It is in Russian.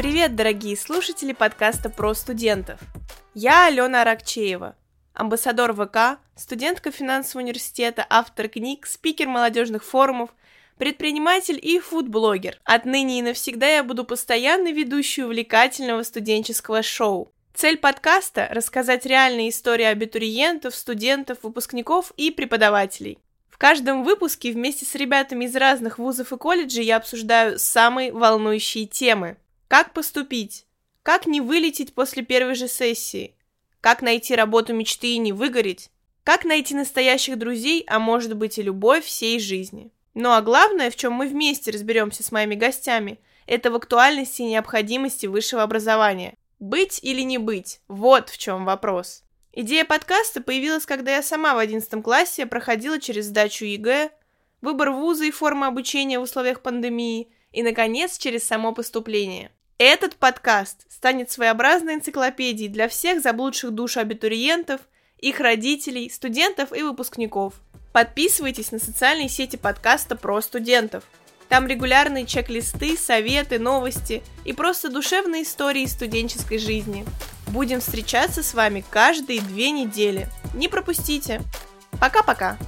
Привет, дорогие слушатели подкаста «Про студентов». Я Алена Аракчеева, амбассадор ВК, студентка финансового университета, автор книг, спикер молодежных форумов, предприниматель и фудблогер. Отныне и навсегда я буду постоянной ведущей увлекательного студенческого шоу. Цель подкаста – рассказать реальные истории абитуриентов, студентов, выпускников и преподавателей. В каждом выпуске вместе с ребятами из разных вузов и колледжей я обсуждаю самые волнующие темы. Как поступить? Как не вылететь после первой же сессии? Как найти работу мечты и не выгореть? Как найти настоящих друзей, а может быть и любовь всей жизни? Ну а главное, в чем мы вместе разберемся с моими гостями, это в актуальности и необходимости высшего образования. Быть или не быть – вот в чем вопрос. Идея подкаста появилась, когда я сама в 11 классе проходила через сдачу ЕГЭ, выбор вуза и формы обучения в условиях пандемии и, наконец, через само поступление. Этот подкаст станет своеобразной энциклопедией для всех заблудших душ абитуриентов, их родителей, студентов и выпускников. Подписывайтесь на социальные сети подкаста про студентов. Там регулярные чек-листы, советы, новости и просто душевные истории студенческой жизни. Будем встречаться с вами каждые две недели. Не пропустите. Пока-пока.